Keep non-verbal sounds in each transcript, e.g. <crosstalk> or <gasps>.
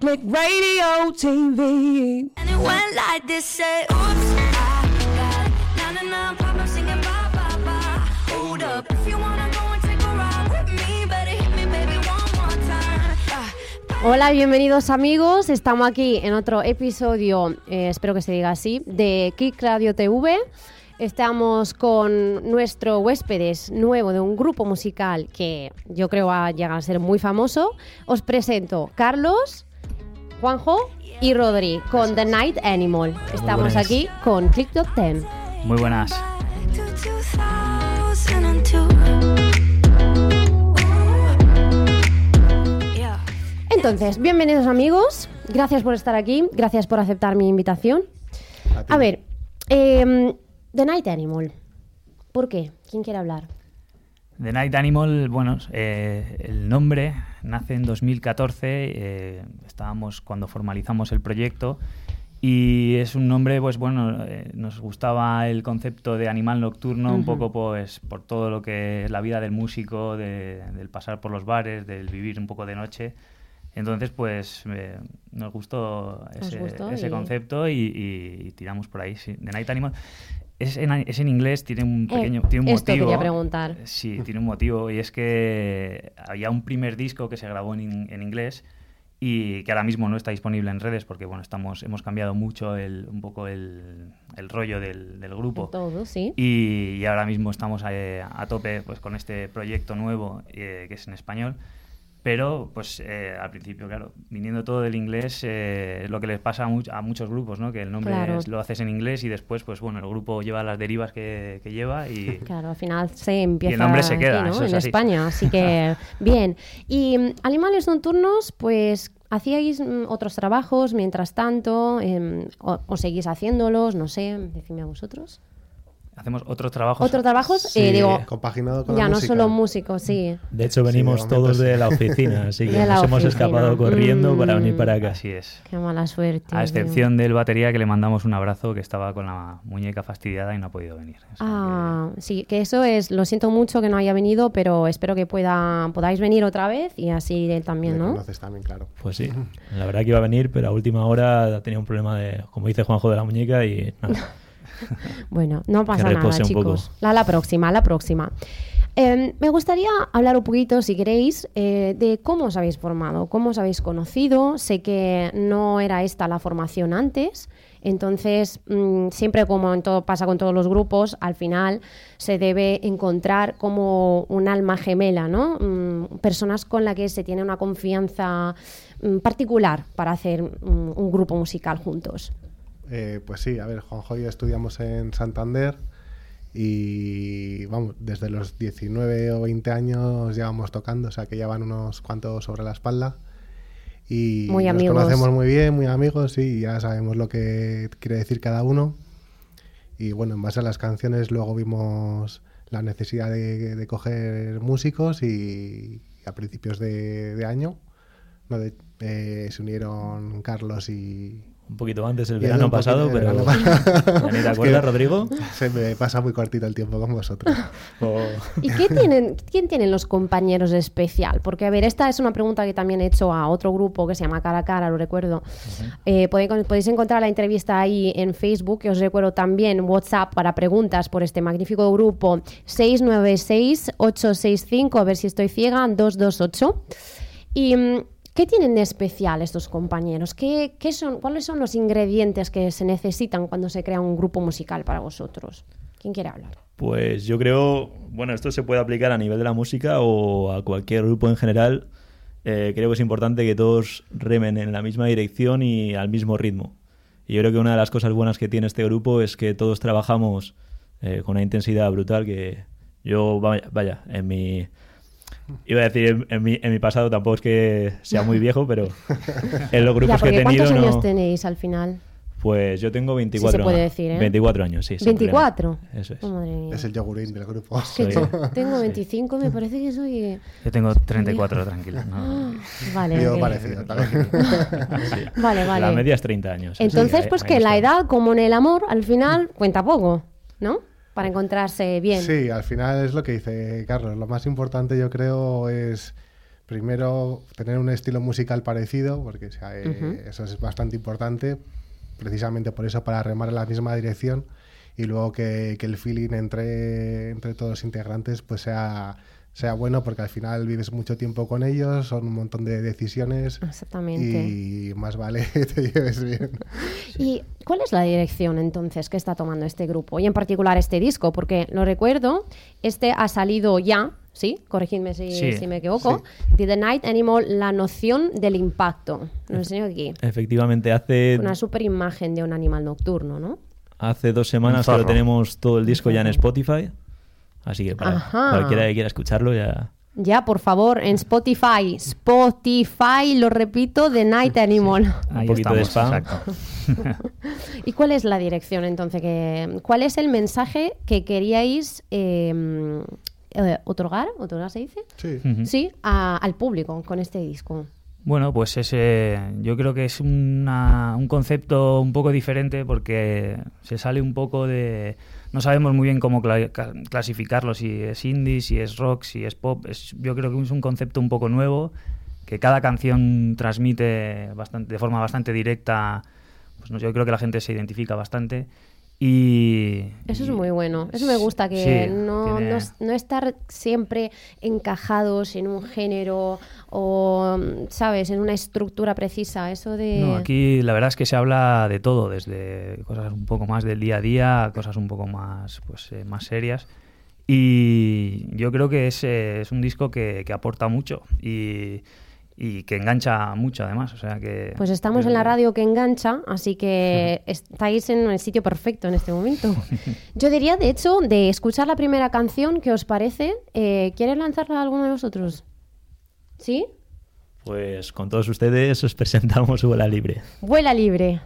Click Radio TV. And it went like this, say, oops, I got na na na problem singing bye bye bye. Hold up, if you wanna go and take a ride with me, better hit me, baby, one more time. Yeah. Hola, bienvenidos amigos. Estamos aquí en otro episodio, eh, espero que se diga así, de Kick Radio TV. Estamos con nuestro huéspedes nuevo de un grupo musical que yo creo va a llegar a ser muy famoso. Os presento Carlos, Juanjo y Rodri con The Night Animal. Estamos aquí con Click Top 10. Muy buenas. To 2002. Yeah. Entonces, bienvenidos amigos. Gracias por estar aquí. Gracias por aceptar mi invitación. A ver, em, The Night Animal. ¿Por qué? ¿Quién quiere hablar? The Night Animal, bueno, eh, el nombre nace en 2014, eh, estábamos cuando formalizamos el proyecto y es un nombre, pues bueno, eh, nos gustaba el concepto de animal nocturno, un poco pues por todo lo que es la vida del músico, de- del pasar por los bares, del vivir un poco de noche. Entonces, pues eh, nos gustó ese, gustó ese y- concepto y, y- y tiramos por ahí. Sí. The Night Animal es en, es en inglés, tiene un Eh, pequeño tiene un esto motivo. quería preguntar. Sí, tiene un motivo y es que había un primer disco que se grabó en, en inglés y que ahora mismo no está disponible en redes porque bueno estamos hemos cambiado mucho el, un poco el, el rollo del, del grupo Todo, sí. y, y ahora mismo estamos eh, a, tope pues con este proyecto nuevo eh, que es en español pero pues eh, al principio claro viniendo todo del inglés eh, es lo que les pasa a, much- a muchos grupos no que el nombre Claro. es- lo haces en inglés y después pues bueno el grupo lleva las derivas que, que lleva y <laughs> Claro, al final se empieza nombre se aquí, queda, ¿no? es en así. España, así que <laughs> bien. Y mm, Animales Nocturnos, pues hacíais mm, otros trabajos mientras tanto, em, o, o seguís haciéndolos, no sé, decidme a vosotros. Hacemos otros trabajos ¿Otros trabajos? Sí, Eh, digo, compaginado con ya la no música. solo músicos, sí. De hecho, Sí, venimos de momento todos sí. de la oficina, <laughs> así que De nos hemos oficina. escapado corriendo para venir para acá. Así es. Qué mala suerte. A tío. excepción del batería que le mandamos un abrazo que estaba con la muñeca fastidiada y no ha podido venir. Sea Ah, sí, que eso es, lo siento mucho que no haya venido, pero espero que pueda, podáis venir otra vez y así él también, ¿no? conoces también, claro. Pues sí, <laughs> la verdad que iba a venir, pero a última hora tenía un problema de, como dice Juanjo, de la muñeca y nada. <laughs> <laughs> Bueno, no pasa nada, chicos. poco. La, la próxima, la próxima. Eh, me gustaría hablar un poquito, si queréis, eh, de cómo os habéis formado, cómo os habéis conocido. Sé que no era esta la formación antes, entonces mm, siempre como en todo pasa con todos los grupos, al final se debe encontrar como un alma gemela, ¿no? Mm, personas con las que se tiene una confianza mm, particular para hacer mm, un grupo musical juntos. Eh, pues sí, a ver, Juanjo y yo estudiamos en Santander y vamos, desde los 19 o 20 años llevamos tocando, o sea que ya van unos cuantos sobre la espalda. Y Muy nos amigos. conocemos muy bien, muy amigos, y ya sabemos lo que quiere decir cada uno. Y bueno, en base a las canciones luego vimos la necesidad de, de coger músicos y a principios de, de año ¿no? De- eh, se unieron Carlos y, un poquito antes, el verano un pasado, pero... verano. <laughs> ¿Ya ni te acuerdas, Rodrigo? Se me pasa muy cortito el tiempo con vosotros. <laughs> O- ¿Y qué tienen, quién tienen los compañeros de especial? Porque, a ver, esta es una pregunta que también he hecho a otro grupo que se llama Cara a Cara, lo recuerdo. Eh, podéis, podéis encontrar la entrevista ahí en Facebook, que os recuerdo también WhatsApp para preguntas por este magnífico grupo 696-865, a ver si estoy ciega, 228. ¿Y mm, qué tienen de especial estos compañeros? ¿Qué, qué son, ¿Cuáles son los ingredientes que se necesitan cuando se crea un grupo musical para vosotros? ¿Quién quiere hablar? Pues yo creo, bueno, esto se puede aplicar a nivel de la música o a cualquier grupo en general. Eh, creo que es importante que todos remen en la misma dirección y al mismo ritmo. Y yo creo que una de las cosas buenas que tiene este grupo es que todos trabajamos eh, con una intensidad brutal que yo, vaya, vaya en mi... Iba a decir, en, en mi, en mi pasado tampoco es que sea muy viejo, pero <laughs> en los Ya, grupos que he tenido... ¿Cuántos años no- tenéis al final? Pues yo tengo 24 se puede años. decir, ¿eh? 24 años, sí. sin problema. ¿24? Eso es. Oh, madre mía. Es el yogurín del grupo. Que Soy- yo tengo 25 y me parece que soy... eh, Yo tengo 34, tranquilo. no. <gasps> Vale, Yo ok. parecido también. <laughs> vale, vale. La media es 30 años. Entonces, Sí, pues que la edad, como en el amor, al final cuenta poco, ¿no? Para encontrarse bien. Sí, al final es lo que dice Carlos. Lo más importante yo creo es primero tener un estilo musical parecido, porque o sea, eh, Ujú. eso es bastante importante, precisamente por eso para remar en la misma dirección y luego que, que el feeling entre, entre todos los integrantes pues sea, sea bueno, porque al final vives mucho tiempo con ellos, son un montón de decisiones Exactamente. y más vale <laughs> que te lleves bien. ¿Y cuál es la dirección entonces que está tomando este grupo? Y en particular este disco, porque lo recuerdo, este ha salido ya, ¿sí? Corregidme si, Sí. si me equivoco. The Night Animal, la noción del impacto. Lo enseño aquí. Efectivamente, hace, Una super imagen de un animal nocturno, ¿no? hace dos semanas que lo tenemos todo el disco ya en Spotify. Así que para Ajá. cualquiera que quiera escucharlo ya... Ya, por favor, en Spotify. Spotify, lo repito, The Night Animal. Ahí poquito de estamos, spam. exacto. <laughs> ¿Y cuál es la dirección entonces? Que, ¿Cuál es el mensaje que queríais eh, eh, otorgar? ¿Otorgar se dice? Sí. Sí, a- al público con este disco. Bueno, pues ese, yo creo que es una- un concepto un poco diferente porque se sale un poco de... No sabemos muy bien cómo cla- ca- clasificarlo, si es indie, si es rock, si es pop. Es, yo creo que es un concepto un poco nuevo, que cada canción transmite bastante, de forma bastante directa. Pues yo creo que la gente se identifica bastante. Y, Eso es muy bueno. Eso me gusta, que Sí, no, tiene- no, no estar siempre encajados en un género o, ¿sabes?, en una estructura precisa. Eso de... No, aquí la verdad es que se habla de todo, desde cosas un poco más del día a día a cosas un poco más, pues, eh, más serias. Y yo creo que es, eh, es un disco que, que aporta mucho y, y que engancha mucho además. O sea que, Pues estamos en la radio que engancha, así que <laughs> estáis en el sitio perfecto en este momento. Yo diría, de hecho, de escuchar la primera canción, ¿qué os parece? Eh, ¿Quieres lanzarla a alguno de vosotros? ¿Sí? Pues con todos ustedes os presentamos Vuela Libre. Vuela libre.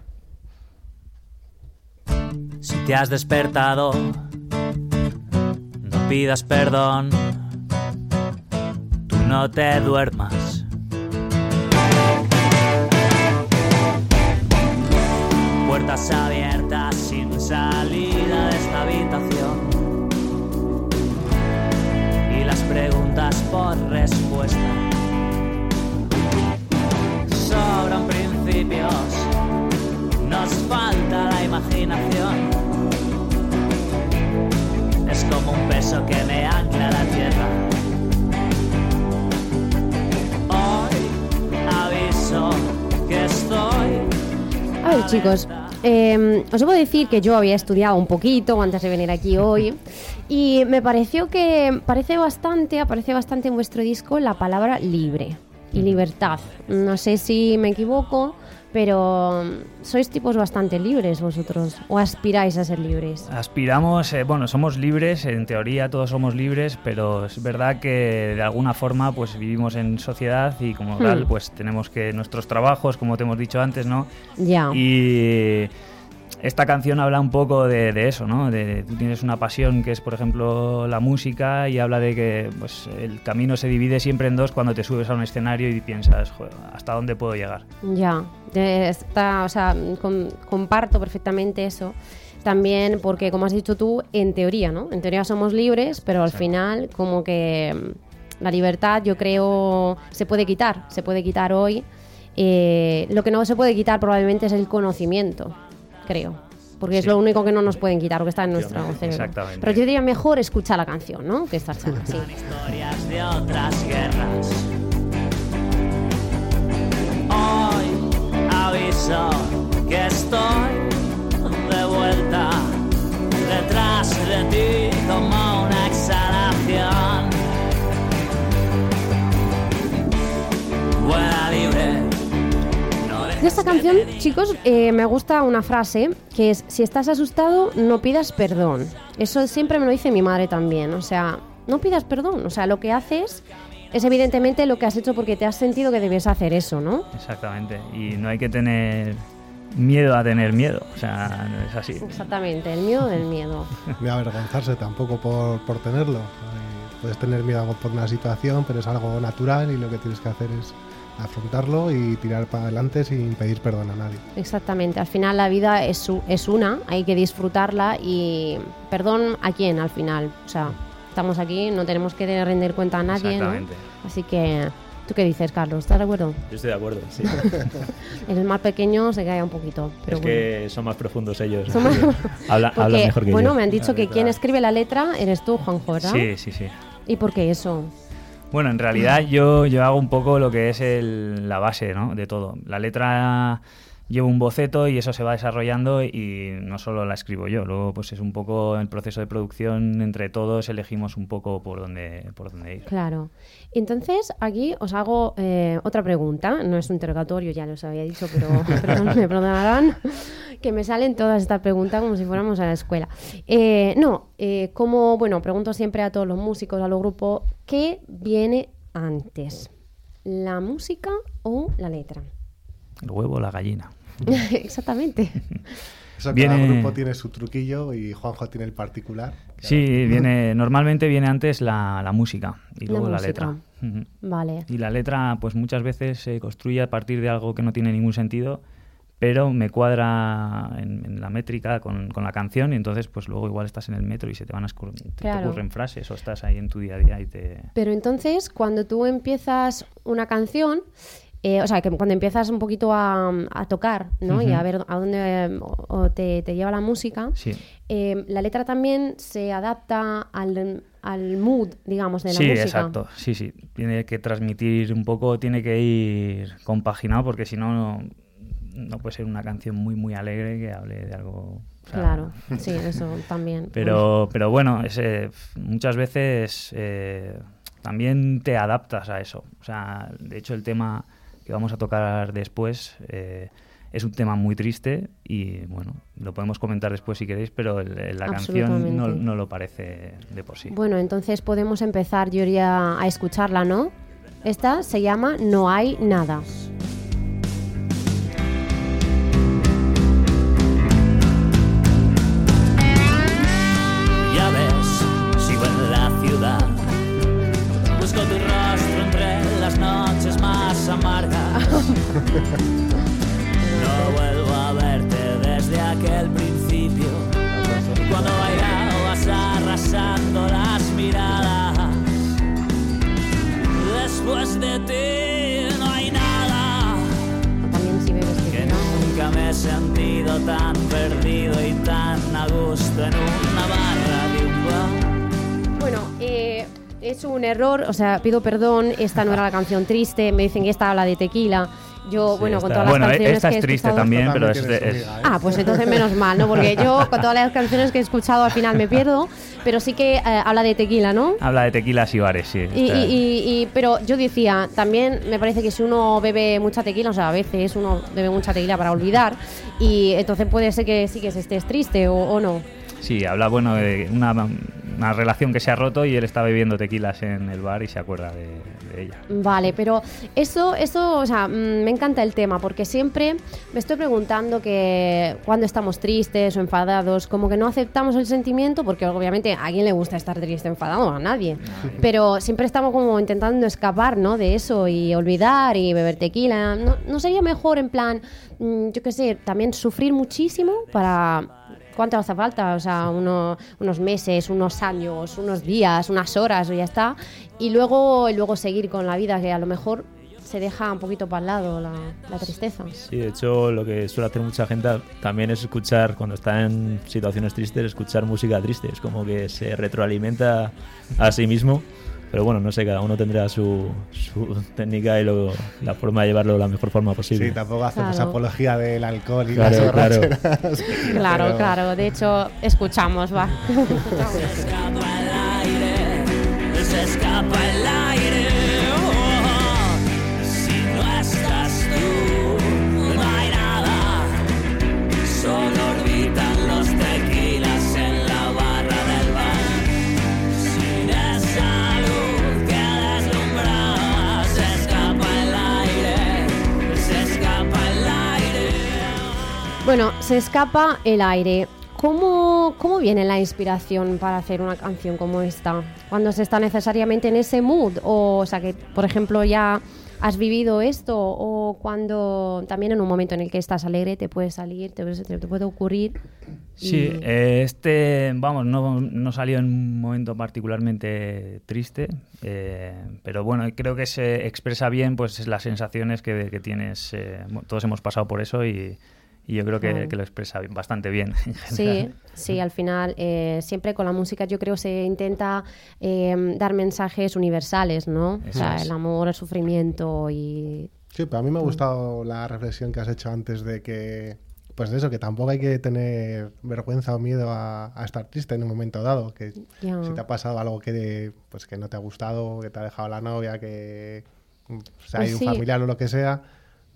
Si te has despertado, no pidas perdón. Tú no te duermas. Chicos, eh, os debo decir que yo había estudiado un poquito antes de venir aquí hoy y me pareció que parece bastante, aparece bastante en vuestro disco la palabra libre y libertad. No sé si me equivoco, pero mm, sois tipos bastante libres vosotros o aspiráis a ser libres. Aspiramos, eh, bueno, somos libres, en teoría todos somos libres, pero es verdad que de alguna forma pues vivimos en sociedad y como tal Hmm. pues tenemos que nuestros trabajos, como te hemos dicho antes, ¿no? Ya. Y, esta canción habla un poco de, de eso, ¿no? De, tú tienes una pasión que es, por ejemplo, la música y habla de que pues, el camino se divide siempre en dos cuando te subes a un escenario y piensas, "Joder, ¿hasta dónde puedo llegar? Ya, está, o sea, com- comparto perfectamente eso. También porque, como has dicho tú, en teoría, ¿no? En teoría somos libres, pero al final, como que mm, la libertad, yo creo, se puede quitar. Se puede quitar hoy. Eh, lo que no se puede quitar probablemente es el conocimiento, creo. Porque es Sí. lo único que no nos pueden quitar, lo que está en nuestro cerebro. exactamente. Pero yo diría mejor escuchar la canción, ¿no? Que estar charla, sí. historias de otras guerras. Hoy aviso que estoy de vuelta detrás de ti como una exhalación. Vuela libre. De esta canción, chicos, eh, me gusta una frase que es, si estás asustado, no pidas perdón. Eso siempre me lo dice mi madre también. O sea, no pidas perdón. O sea, lo que haces es evidentemente lo que has hecho porque te has sentido que debías hacer eso, ¿no? Exactamente. Y no hay que tener miedo a tener miedo. O sea, no es así. Exactamente, el miedo del miedo. <laughs> Ni avergonzarse tampoco por, por tenerlo. Puedes tener miedo por una situación, pero es algo natural y lo que tienes que hacer es afrontarlo y tirar para adelante sin pedir perdón a nadie. Exactamente, al final la vida es, es una, hay que disfrutarla y perdón a quién al final. O sea, estamos aquí, no tenemos que rendir cuenta a nadie, ¿no? Exactamente. Así que, ¿tú qué dices, Carlos? ¿Estás de acuerdo? Yo estoy de acuerdo, sí. <laughs> El más pequeño se cae un poquito. Pero es bueno. que son más profundos ellos. Son más- <laughs> Habla- Porque, hablan mejor que bueno, yo. me han dicho La que letra. quien escribe la letra eres tú, Juanjo, ¿verdad? Sí, sí, sí. ¿Y por qué eso? Bueno, en realidad yo, yo hago un poco lo que es el- la base ¿no? de todo. La letra llevo un boceto y eso se va desarrollando y no solo la escribo yo, luego pues es un poco el proceso de producción, entre todos elegimos un poco por dónde, por dónde ir. Claro. Entonces, aquí os hago eh, otra pregunta. No es un interrogatorio, ya los había dicho, pero <laughs> <laughs> perdón, me perdonarán que me salen todas estas preguntas como si fuéramos a la escuela. Eh, no, eh, como, bueno, pregunto siempre a todos los músicos, a los grupos, ¿qué viene antes? ¿La música o la letra? El huevo o la gallina. <laughs> Exactamente. Eso Viene- cada grupo tiene su truquillo y Juanjo tiene el particular. Sí, viene, normalmente viene antes la, la música y La luego la, música. letra. Vale. Y la letra, pues muchas veces se construye a partir de algo que no tiene ningún sentido, pero me cuadra en, en la métrica con, con la canción y entonces pues luego igual estás en el metro y se te van a escur- te- te Claro. ocurren frases o estás ahí en tu día a día y te... Pero entonces, cuando tú empiezas una canción, eh, o sea, que cuando empiezas un poquito a, a tocar, ¿no? Y a ver a dónde o- te, te lleva la música, Sí. eh, la letra también se adapta al, al mood, digamos, de la Sí, música. exacto. Sí, sí. Tiene que transmitir un poco, tiene que ir compaginado porque si no, no, no puede ser una canción muy, muy alegre que hable de algo... o sea, Claro, <laughs> sí, eso también. Pero, pero bueno, ese, muchas veces eh, también te adaptas a eso. O sea, de hecho el tema que vamos a tocar después eh, es un tema muy triste y bueno, lo podemos comentar después si queréis, pero el- el- la canción no, no lo parece de por sí. Bueno, entonces podemos empezar, yo iría a escucharla, ¿no? Esta se llama No hay nada. A gusto en una barra de un bar. Bueno, eh, es un error, o sea, pido perdón, esta no era la canción triste, me dicen que esta habla de tequila. Yo, Sí, bueno, con todas las bueno, canciones esta que es he triste escuchado- también, pero es, es-. Ah, pues entonces menos mal, ¿no? Porque yo con todas las canciones que he escuchado al final me pierdo, pero sí que eh, habla de tequila, ¿no? habla de tequilas y bares, sí. Y, y- y- y- pero yo decía, también me parece que si uno bebe mucha tequila, o sea, a veces uno bebe mucha tequila para olvidar, y entonces puede ser que sí que estés triste o, o no. Sí, habla, bueno, de una, una relación que se ha roto y él está bebiendo tequilas en el bar y se acuerda de, de ella. Vale, pero eso, eso, o sea, mm, me encanta el tema porque siempre me estoy preguntando que cuando estamos tristes o enfadados, como que no aceptamos el sentimiento, porque obviamente a quién le gusta estar triste enfadado, a nadie. Pero siempre estamos como intentando escapar, ¿no? De eso y olvidar y beber tequila. ¿No, no sería mejor en plan, mm, yo qué sé, también sufrir muchísimo para ¿Cuánto hace falta? O sea, uno- unos meses, unos años, unos días, unas horas o ya está. Y luego, y luego seguir con la vida, que a lo mejor se deja un poquito para el lado la, la tristeza. Sí, de hecho, lo que suele hacer mucha gente también es escuchar, cuando está en situaciones tristes, escuchar música triste. Es como que se retroalimenta a sí mismo. Pero bueno, no sé, cada uno tendrá su, su técnica y lo- la forma de llevarlo de la mejor forma posible. Sí, tampoco hacemos Claro. apología del alcohol y Claro, las claro. borracheras. <laughs> Claro, Pero- claro. De hecho, escuchamos, va. escapa el aire, se escapa el Bueno, se escapa el aire. ¿Cómo, ¿Cómo viene la inspiración para hacer una canción como esta? Cuando se está necesariamente en ese mood? O, o sea, que, por ejemplo, ya has vivido esto o cuando también en un momento en el que estás alegre te puede salir, te, puede ocurrir. Sí, eh, este, vamos, no, no salió en un momento particularmente triste, eh, pero bueno, creo que se expresa bien pues las sensaciones que, tienes. eh, todos hemos pasado por eso y, y yo creo que, que lo expresa bastante bien. <laughs> en Sí, general. sí, al final eh, siempre con la música yo creo se intenta eh, dar mensajes universales, ¿no? O Eso sea, es. el amor, el sufrimiento y... Sí, pero a mí me ha gustado la reflexión que has hecho antes de que, pues de eso, que tampoco hay que tener vergüenza o miedo a, a estar triste en un momento dado, que Ya. si te ha pasado algo que, pues, que no te ha gustado, que te ha dejado la novia, que mm, o sea, hay Pues un sí. familiar o lo que sea,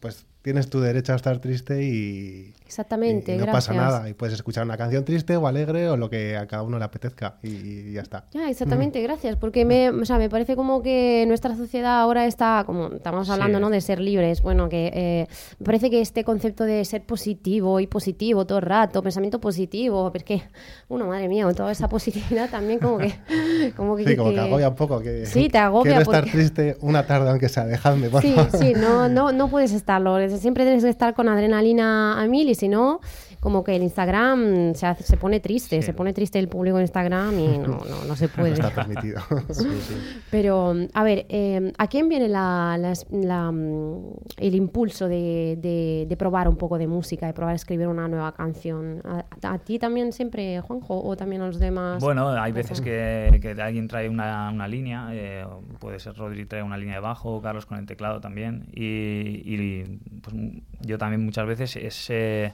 pues tienes tu derecho a estar triste y, Exactamente, y- y no gracias. pasa nada. Y puedes escuchar una canción triste o alegre o lo que a cada uno le apetezca y, y ya está. Ya, exactamente, gracias, porque me, o sea, me parece como que nuestra sociedad ahora está, como estamos hablando, Sí. ¿no? De ser libres, bueno, que eh, me parece que este concepto de ser positivo y positivo todo el rato, pensamiento positivo, porque, uno, madre mía, toda esa positividad también como que... <laughs> Como que, Sí, como que que- agobia un poco. Que, Sí, te agobia Quiero estar porque- triste una tarde aunque sea, dejadme, por Sí, favor. sí, no, no, no puedes estarlo. Siempre tienes que estar con adrenalina a mil y si no, como que el Instagram se, hace- se pone triste, Sí. se pone triste el público en Instagram y no, no, no se <laughs> No puede. está permitido. <laughs> Pero, a ver, eh, ¿a quién viene la- las- la, mm, el impulso de, de- de probar un poco de música, de probar a escribir una nueva canción? ¿A, a ti también siempre, Juanjo, o también a los demás? Bueno, hay veces que, que alguien trae una, una línea, eh, puede ser Rodri trae una línea de bajo, Carlos con el teclado también, y, y, pues, yo también muchas veces es, eh,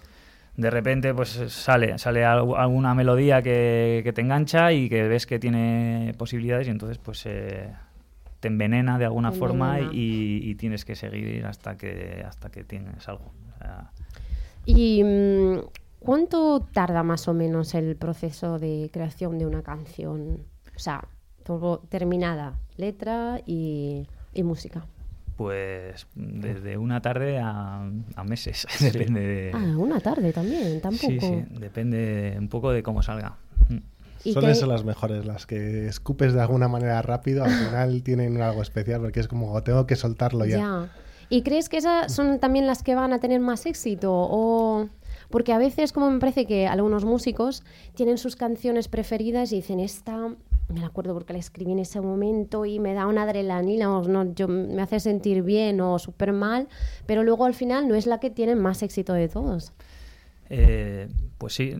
de repente pues sale, sale al- alguna melodía que, que te engancha y que ves que tiene posibilidades y entonces pues eh, te envenena de alguna forma y, y tienes que seguir hasta que, hasta que tienes algo. O sea, ¿Y mm, cuánto tarda más o menos el proceso de creación de una canción? O sea, todo terminada, letra y, y música. Pues desde una tarde a, a meses, <laughs> depende de... Ah, una tarde también, tampoco. Sí, sí, depende un poco de cómo salga. Mm. ¿Y Suelen qué- ser las mejores, las que escupes de alguna manera rápido, al final <laughs> tienen algo especial porque es como tengo que soltarlo ya. Ya. ¿Y crees que esas son también las que van a tener más éxito? O... Porque a veces, como me parece que algunos músicos tienen sus canciones preferidas y dicen, esta, me acuerdo porque la escribí en ese momento y me da una adrenalina, o no, yo, me hace sentir bien o súper mal, pero luego al final no es la que tiene más éxito de todos. Eh, pues sí,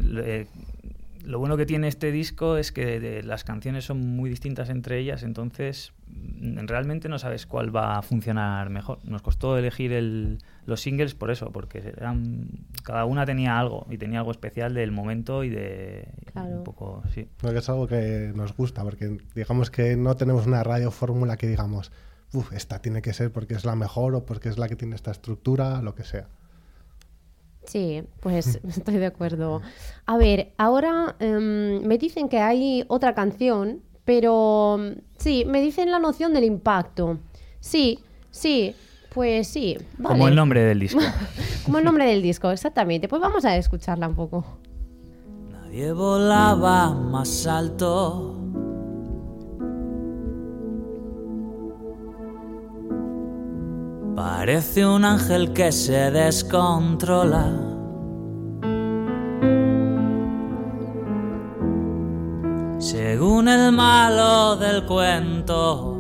lo bueno que tiene este disco es que de- las canciones son muy distintas entre ellas, entonces mm, realmente no sabes cuál va a funcionar mejor. Nos costó elegir el- los singles por eso, porque eran, cada una tenía algo y tenía algo especial del momento y de Claro. un poco, sí. Porque es algo que nos gusta, porque digamos que no tenemos una radio fórmula que digamos, uff, esta tiene que ser porque es la mejor o porque es la que tiene esta estructura, lo que sea. Sí, pues <laughs> estoy de acuerdo. A ver, ahora em, me dicen que hay otra canción, pero mm, sí, me dicen la noción del impacto. Sí, sí, pues sí. Como vale. el nombre del disco. <laughs> Como el nombre del disco, exactamente. Pues vamos a escucharla un poco. Nadie volaba más alto. Parece un ángel que se descontrola. Según el malo del cuento.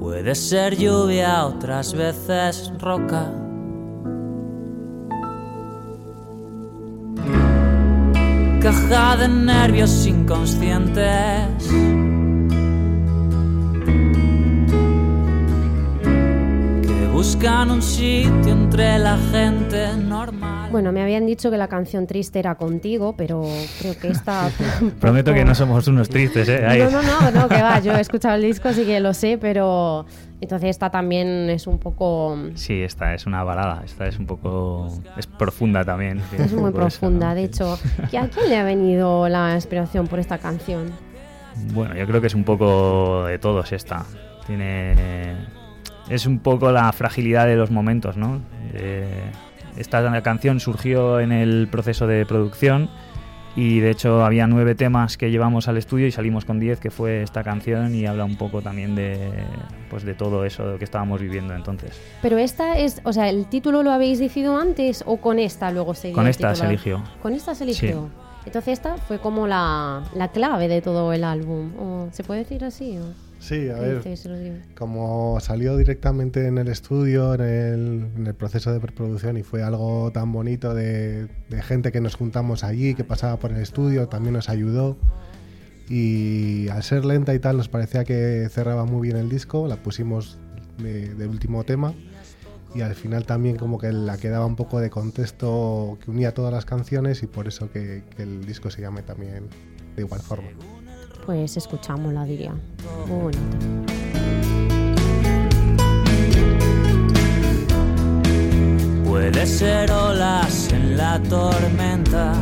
Puede ser lluvia, otras veces roca. Caja de nervios inconscientes. Buscan un sitio entre la gente normal. Bueno, me habían dicho que la canción triste era contigo, pero creo que esta... <laughs> Prometo que no somos unos tristes, ¿eh? Ahí. No, no, no, no, que va, yo he escuchado el disco, así que lo sé, pero entonces esta también es un poco... Sí, esta es una balada, esta es un poco... es profunda también. Es muy profunda, ¿no? de hecho. ¿Y ¿A quién le ha venido la inspiración por esta canción? Bueno, yo creo que es un poco de todos esta. Tiene... Es un poco la fragilidad de los momentos, ¿no? Eh, esta canción surgió en el proceso de producción y de hecho había nueve temas que llevamos al estudio y salimos con diez, que fue esta canción y habla un poco también de, pues de todo eso que estábamos viviendo entonces. Pero esta es, o sea, ¿el título lo habéis decidido antes o con esta luego se Con el esta se eligió. Con esta se eligió. Entonces esta fue como la, la clave de todo el álbum. ¿O ¿Se puede decir así? o Sí, a ver, como salió directamente en el estudio, en el, en el proceso de preproducción y fue algo tan bonito de, de gente que nos juntamos allí, que pasaba por el estudio, también nos ayudó. Y al ser lenta y tal, nos parecía que cerraba muy bien el disco, la pusimos de, de último tema y al final también como que la quedaba un poco de contexto que unía todas las canciones y por eso que, que el disco se llame también de igual forma. Pues escuchámosla, diría. Muy bonita. Puede ser olas en la tormenta.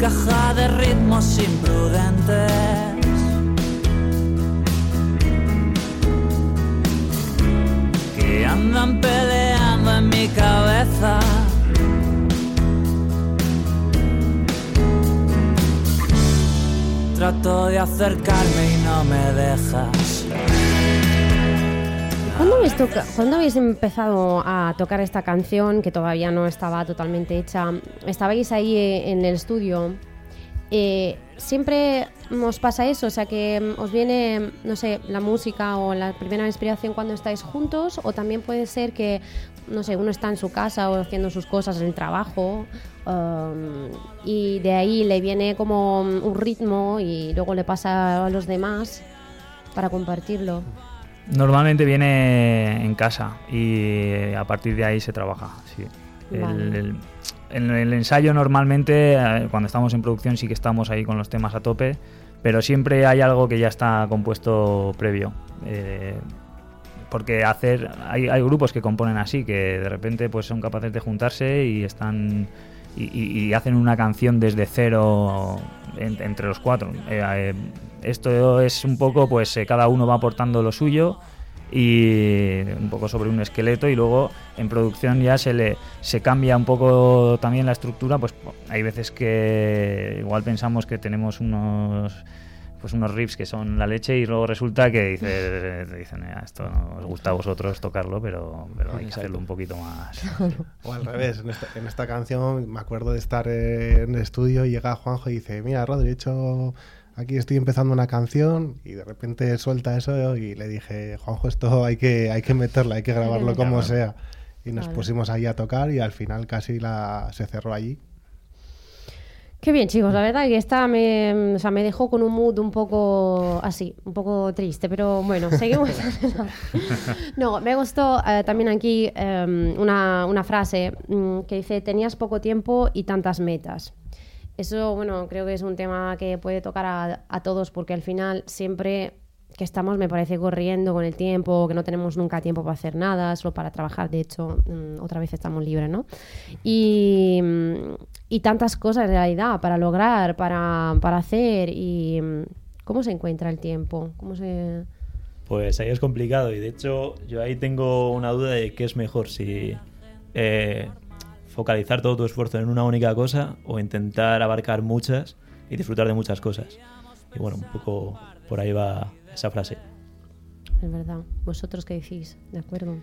Caja de ritmos imprudentes. Que andan peleando en mi cabeza. Trato de acercarme y no me dejas. ¿Cuándo habéis, empezado a tocar esta canción que todavía no estaba totalmente hecha? Estabais ahí eh, en el estudio. Eh, ¿Siempre os pasa eso? O sea, que mm, os viene, no sé, la música o la primera inspiración cuando estáis juntos, o también puede ser que, no sé, uno está en su casa o haciendo sus cosas en el trabajo um, y de ahí le viene como un ritmo y luego le pasa a los demás para compartirlo. Normalmente viene en casa y a partir de ahí se trabaja. Sí. El- Vale. el- en el ensayo normalmente, eh, cuando estamos en producción, sí que estamos ahí con los temas a tope, pero siempre hay algo que ya está compuesto previo. Eh, porque hacer hay, hay grupos que componen así, que de repente pues son capaces de juntarse y están y, hacen una canción desde cero en- entre los cuatro. Eh, eh, esto es un poco, pues eh, cada uno va aportando lo suyo y un poco sobre un esqueleto y luego en producción ya se le se cambia un poco también la estructura pues hay veces que igual pensamos que tenemos unos pues unos riffs que son la leche y luego resulta que dice, <laughs> dicen "Ah, esto no os gusta a vosotros tocarlo pero, pero hay que hacerlo un poquito más O al revés, en esta, en esta canción me acuerdo de estar en el estudio y llega Juanjo y dice, mira, Rodri, he hecho, aquí estoy empezando una canción y de repente suelta eso y le dije, Juanjo, esto hay que, hay que meterla, hay que grabarlo como sea. Y nos pusimos ahí a tocar y al final casi la, se cerró allí. Qué bien, chicos. La verdad que esta me, o sea, me dejó con un mood un poco así, un poco triste, pero bueno, seguimos. <laughs> no, me gustó eh, también aquí eh, una, una frase mm, que dice, tenías poco tiempo y tantas metas. Eso, bueno, creo que es un tema que puede tocar a, a todos porque al final siempre que estamos, me parece, corriendo con el tiempo, que no tenemos nunca tiempo para hacer nada, solo para trabajar, de hecho, mm, otra vez estamos libres, ¿no? Y, mm, y tantas cosas en realidad para lograr, para, para hacer y mm, ¿cómo se encuentra el tiempo? ¿Cómo se...? Pues ahí es complicado y de hecho yo ahí tengo una duda de qué es mejor, si eh, focalizar todo tu esfuerzo en una única cosa o intentar abarcar muchas y disfrutar de muchas cosas. Y bueno, un poco por ahí va esa frase. Es verdad. ¿Vosotros qué decís? ¿De acuerdo?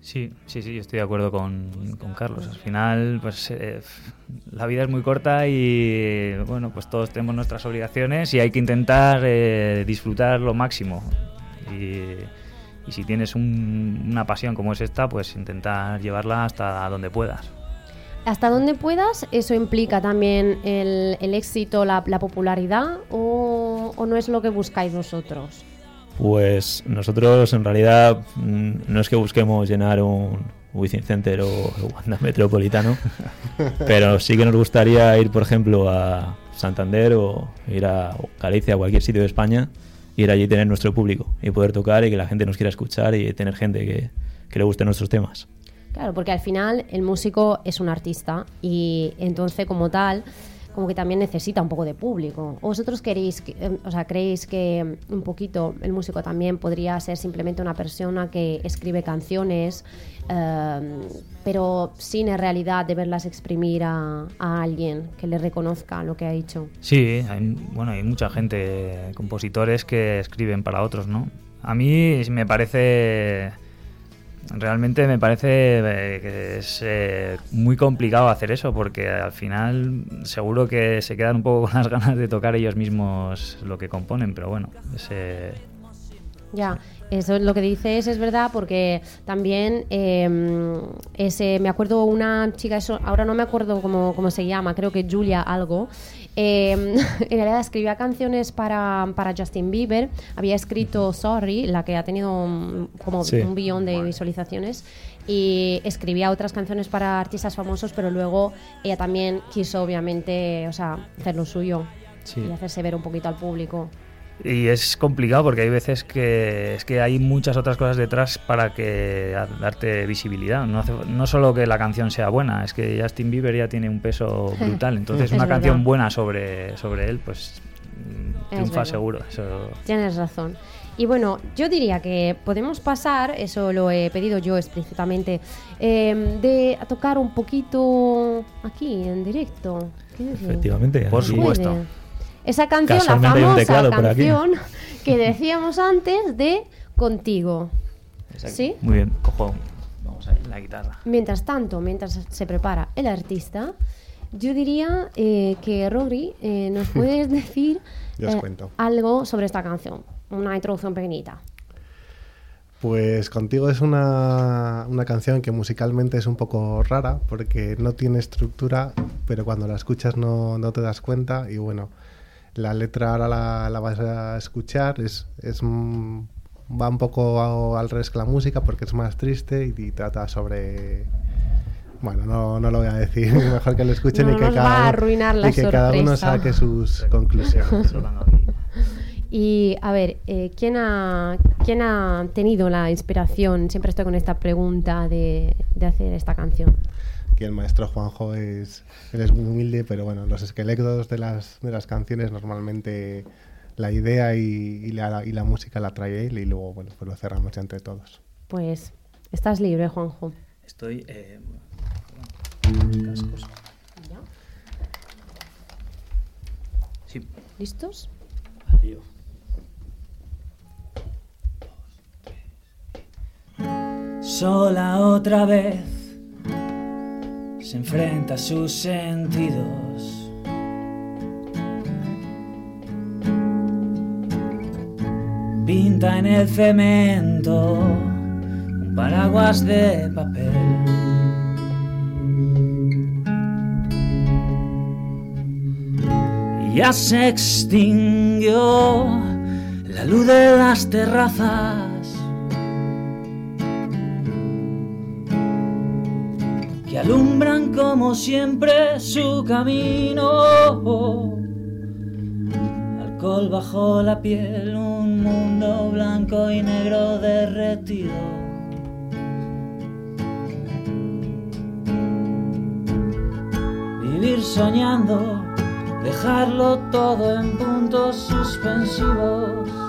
Sí, sí, sí, yo estoy de acuerdo con, con Carlos. Al final, pues eh, la vida es muy corta y bueno, pues todos tenemos nuestras obligaciones y hay que intentar eh, disfrutar lo máximo. Y, y si tienes un- una pasión como es esta, pues intentar llevarla hasta donde puedas. ¿Hasta dónde puedas? ¿Eso implica también el, el éxito, la, la popularidad o, o no es lo que buscáis vosotros? Pues nosotros en realidad mm, no es que busquemos llenar un Wizzing Center o el Wanda Metropolitano, <laughs> pero sí que nos gustaría ir, por ejemplo, a Santander o ir a Galicia, a cualquier sitio de España, ir allí y tener nuestro público y poder tocar y que la gente nos quiera escuchar y tener gente que, que le gusten nuestros temas. Claro, porque al final el músico es un artista y entonces como tal, como que también necesita un poco de público. ¿O vosotros queréis, que- eh, o sea, creéis que un poquito el músico también podría ser simplemente una persona que escribe canciones, eh, pero sin en realidad deberlas exprimir a, a alguien que le reconozca lo que ha hecho? Sí, hay, bueno, hay mucha gente, compositores que escriben para otros, ¿no? A mí me parece, realmente me parece eh, que es eh, muy complicado hacer eso porque al final seguro que se quedan un poco con las <laughs> ganas de tocar ellos mismos lo que componen, pero bueno, es, eh, Ya, eso es lo que dices es verdad porque también eh, ese, me acuerdo una chica, eso, ahora no me acuerdo cómo, cómo se llama, creo que Julia algo, eh, <laughs> en realidad escribía canciones para, para Justin Bieber, había escrito Sorry, la que ha tenido un- como Sí. un billón de visualizaciones y escribía otras canciones para artistas famosos, pero luego ella también quiso obviamente, o sea, hacer lo suyo Sí. y hacerse ver un poquito al público. Y es complicado porque hay veces que es que hay muchas otras cosas detrás para que a- darte visibilidad. No, hace- no solo que la canción sea buena, es que Justin Bieber ya tiene un peso <laughs> brutal. Entonces Es una verdad. canción buena sobre, sobre él, pues triunfa seguro. Eso, Tienes razón. Y bueno, yo diría que podemos pasar, eso lo he pedido yo explícitamente, eh, de a tocar un poquito aquí en directo. Efectivamente. Por supuesto. Esa canción, la famosa canción que decíamos antes de Contigo. ¿Sí? Muy bien, cojo vamos ahí, la guitarra. Mientras tanto, mientras se prepara el artista, yo diría eh, que Rodri, eh, nos <laughs> puedes decir eh, algo sobre esta canción, una introducción pequeñita. Pues contigo es una, una canción que musicalmente es un poco rara porque no tiene estructura, pero cuando la escuchas no, no te das cuenta y bueno, la letra ahora la, la vas a escuchar, es, es mm, va un poco al revés que la música porque es más triste y, y trata sobre... Bueno, no, no lo voy a decir, <laughs> mejor que lo escuchen No y que, nos va cada, a uno- arruinar la y que cada uno saque sus conclusiones. <laughs> Y a ver, eh, ¿quién, ha, ¿quién ha tenido la inspiración? Siempre estoy con esta pregunta de, de hacer esta canción. El maestro Juanjo es, él es muy humilde, pero bueno, los esqueletos de las, de las canciones normalmente la idea y, y la, y la música la trae él y luego bueno, pues lo cerramos entre todos. Pues estás libre, Juanjo. Estoy. eh, ¿Ya? sí, ¿Listos? adiós. Sola otra vez se enfrenta a sus sentidos. Pinta en el cemento un paraguas de papel. Ya se extinguió la luz de las terrazas como siempre su camino. Alcohol bajo la piel, un mundo blanco y negro derretido. Vivir soñando, dejarlo todo en puntos suspensivos.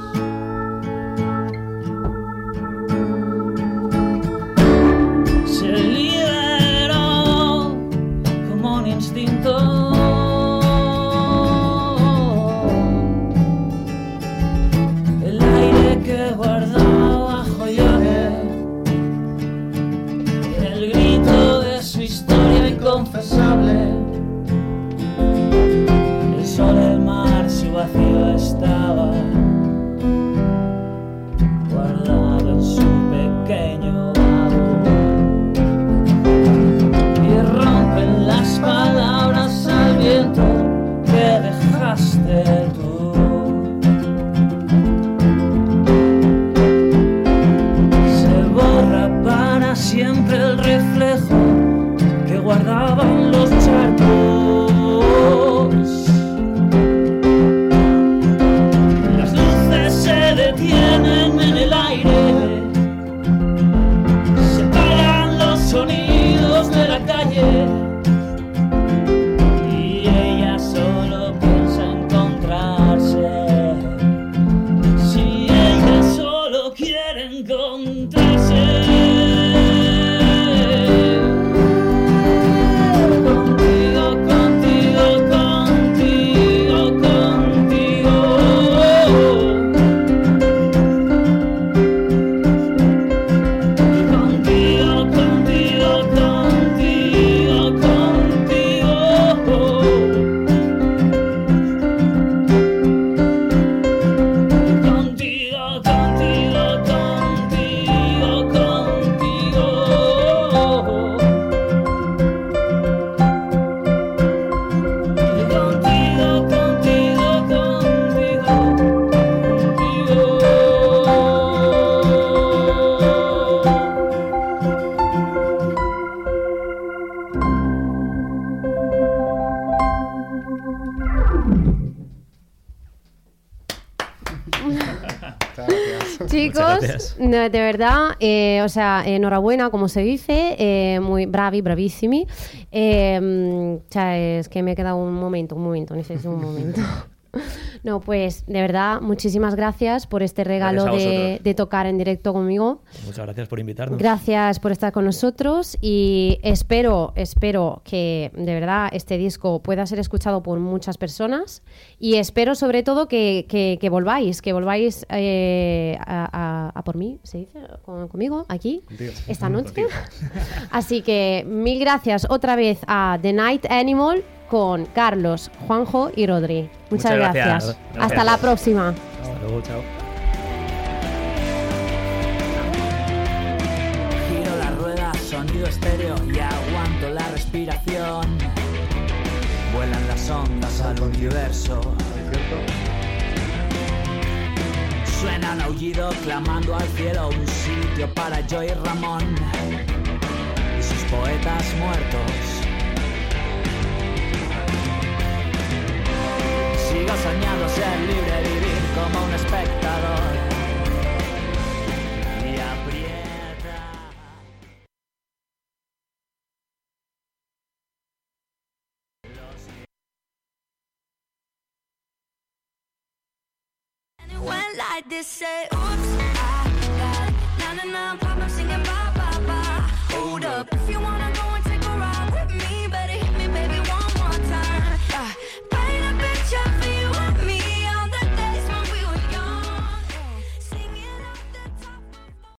Gracias. de verdad, eh, o sea, enhorabuena, como se dice, eh, muy bravi, bravissimi. Eh, mm, o sea, es que me he quedado un momento, un momento, necesito un momento. <laughs> No, pues de verdad, muchísimas gracias por este regalo de, tocar en directo conmigo. Muchas gracias por invitarnos. Gracias por estar con nosotros y espero, espero que de verdad este disco pueda ser escuchado por muchas personas y espero sobre todo que, que- que volváis, que volváis eh, a, a- a por mí, ¿se dice? Con- conmigo, aquí, esta noche. <laughs> Así que mil gracias otra vez a The Night Animal con Carlos, Juanjo y Rodri. Muchas, Muchas gracias. gracias. Gracias. Hasta la próxima. Hasta luego, chao. Giro la rueda, sonido estéreo y aguanto la respiración. Vuelan las ondas al universo. Suena un aullido clamando al cielo un sitio para yo y Ramón y sus poetas muertos. Sigo soñando ser libre, vivir como un espectador. Y aprieta. And